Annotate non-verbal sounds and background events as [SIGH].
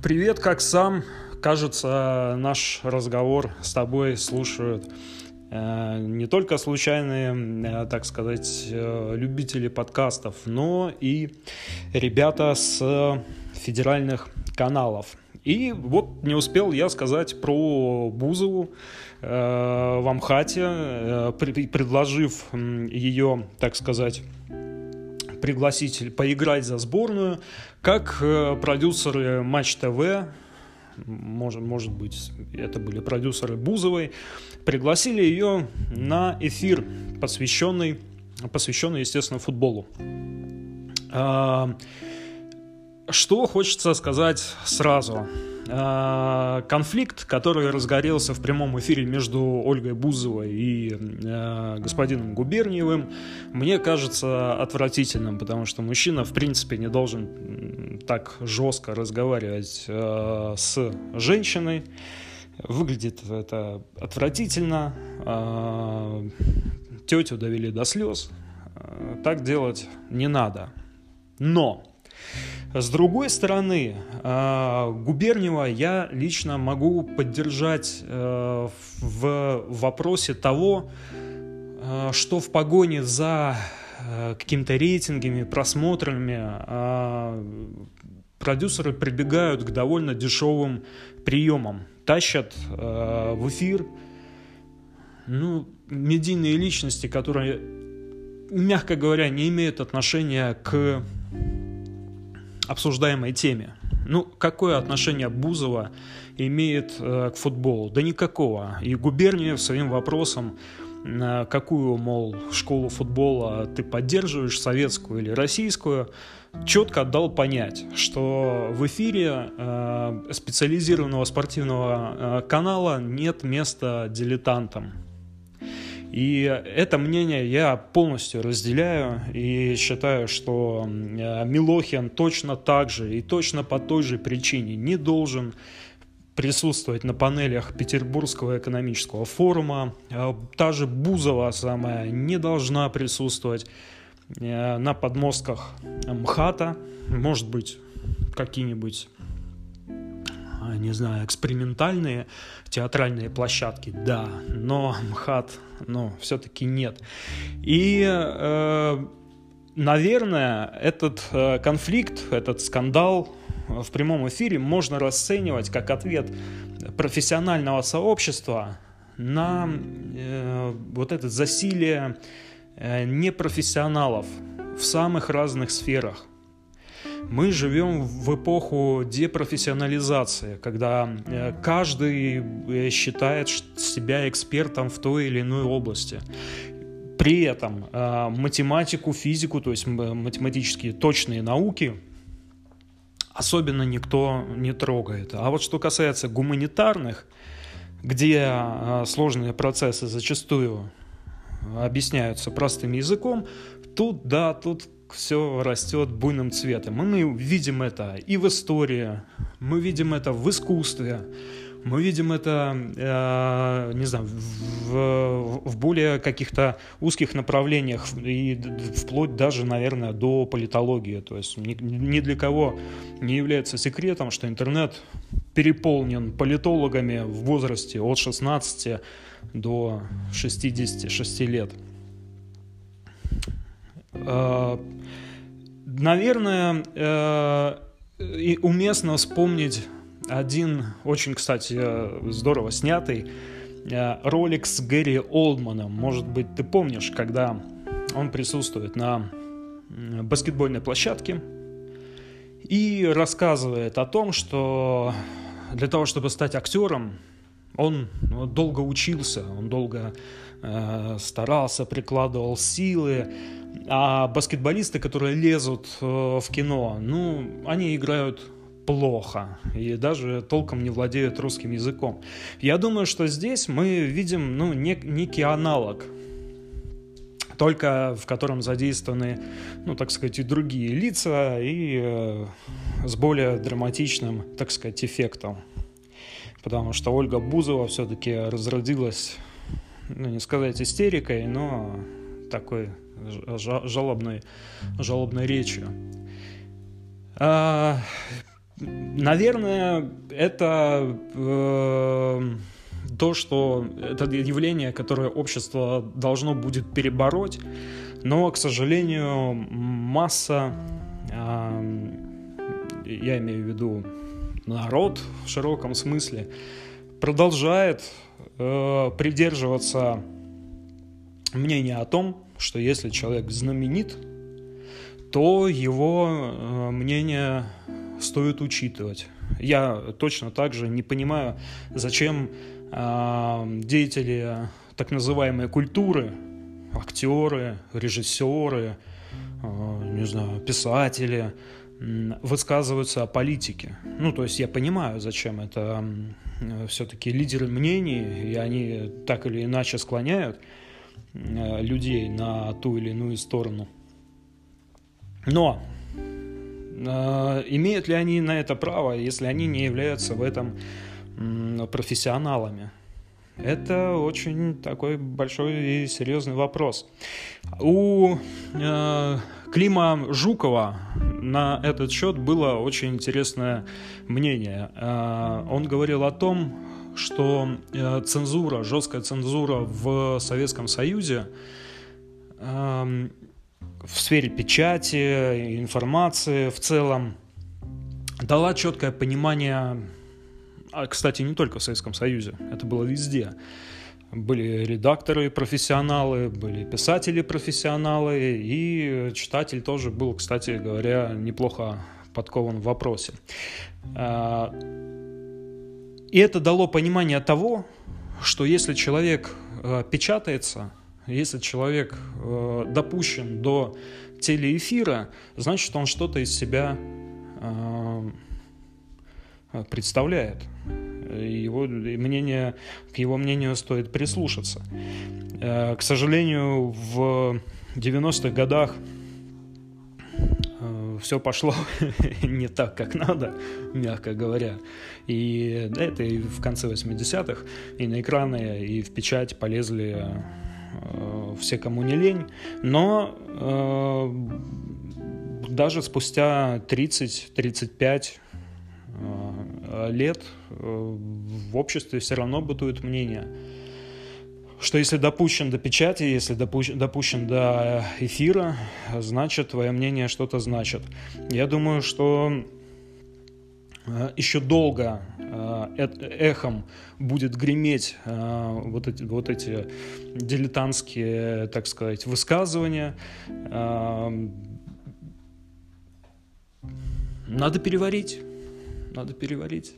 Привет, как сам? Кажется, наш разговор с тобой слушают э, не только случайные, э, так сказать, э, любители подкастов, но и ребята с федеральных каналов. И вот не успел я сказать про Бузову в Амхате, предложив ее, так сказать, пригласить поиграть за сборную, как э, продюсеры Матч ТВ, может, может быть, это были продюсеры Бузовой, пригласили ее на эфир, посвященный, посвященный естественно, футболу. А, что хочется сказать сразу. А, конфликт, который разгорелся в прямом эфире между Ольгой Бузовой и а, господином Губерниевым, мне кажется отвратительным, потому что мужчина, в принципе, не должен так жестко разговаривать а, с женщиной. Выглядит это отвратительно. Тетю довели до слез. Так делать не надо. Но с другой стороны, а, Губерниева я лично могу поддержать э, в вопросе того, э, что в погоне за э, какими-то рейтингами, просмотрами а, продюсеры прибегают к довольно дешевым приемам. Тащат в эфир ну, медийные личности, которые, мягко говоря, не имеют отношения к обсуждаемой теме. Ну, какое отношение Бузова имеет э, к футболу? Да никакого. И Губерниев своим вопросом, э, какую, мол, школу футбола ты поддерживаешь, советскую или российскую, четко дал понять, что в эфире э, специализированного спортивного э, канала нет места дилетантам. И это мнение я полностью разделяю и считаю, что Милохин точно так же и точно по той же причине не должен присутствовать на панелях Петербургского экономического форума. А та же Бузова самая не должна присутствовать э, на подмостках МХАТа. Может быть, какие-нибудь не знаю, экспериментальные театральные площадки, да, но МХАТ, ну, все-таки нет. И, э, наверное, этот э, конфликт, этот скандал в прямом эфире можно расценивать как ответ профессионального сообщества на э, вот это засилие э, непрофессионалов в самых разных сферах. Мы живем в эпоху депрофессионализации, когда э, каждый э, считает себя экспертом в той или иной области. При этом э, математику, физику, то есть математические точные науки, особенно никто не трогает. А вот что касается гуманитарных, где сложные процессы зачастую объясняются простым языком, тут, да, тут все растет буйным цветом. И мы видим это и в истории, мы видим это в искусстве, мы видим это, э, не знаю, в, в более каких-то узких направлениях и вплоть даже, наверное, до политологии. То есть ни, ни для кого не является секретом, что интернет переполнен политологами в возрасте от 16 до 66 лет. Э, наверное, э, уместно вспомнить один очень, кстати, здорово снятый э, ролик с Гэри Олдманом. Может быть, ты помнишь, когда он присутствует на баскетбольной площадке и рассказывает о том, что для того, чтобы стать актером, он долго учился, он долго старался, прикладывал силы, а баскетболисты, которые лезут э, в кино, ну, они играют плохо и даже толком не владеют русским языком. Я думаю, что здесь мы видим ну, нек- некий аналог только в котором задействованы, ну, так сказать, и другие лица, и э, с более драматичным, так сказать, эффектом. Потому что Ольга Бузова все-таки разродилась, ну, не сказать истерикой, но такой жалобной, жалобной речью. А, наверное, это э, то, что это явление, которое общество должно будет перебороть, но, к сожалению, масса, э, я имею в виду народ в широком смысле, продолжает э, придерживаться мнения о том, что если человек знаменит, то его э, мнение стоит учитывать. Я точно так же не понимаю, зачем э, деятели так называемой культуры, актеры, режиссеры, э, не знаю, писатели высказываются о политике. Ну, то есть я понимаю, зачем это все-таки лидеры мнений, и они так или иначе склоняют Э, людей на ту или иную сторону. Но э, имеют ли они на это право, если они не являются в этом профессионалами? Это очень такой большой и серьезный вопрос. У э, Клима Жукова на этот счет было очень интересное мнение. Э, он говорил о том, что э, цензура, жесткая цензура в Советском Союзе э, в сфере печати, информации в целом дала четкое понимание, а, кстати, не только в Советском Союзе, это было везде. Были редакторы профессионалы, были писатели профессионалы, и читатель тоже был, кстати говоря, неплохо подкован в вопросе. А, и это дало понимание того, что если человек э, печатается, если человек э, допущен до телеэфира, значит он что-то из себя э, представляет. Его мнение, к его мнению стоит прислушаться. Э, к сожалению, в 90-х годах все пошло [LAUGHS] не так, как надо, мягко говоря. И да, это и в конце 80-х, и на экраны, и в печать полезли э, все, кому не лень. Но э, даже спустя 30-35 э, лет э, в обществе все равно бытует мнение – что если допущен до печати, если допущен, допущен до эфира, значит, твое мнение что-то значит. Я думаю, что э, еще долго э, эхом будет греметь э, вот эти, вот эти дилетантские, так сказать, высказывания. Надо переварить. Надо переварить.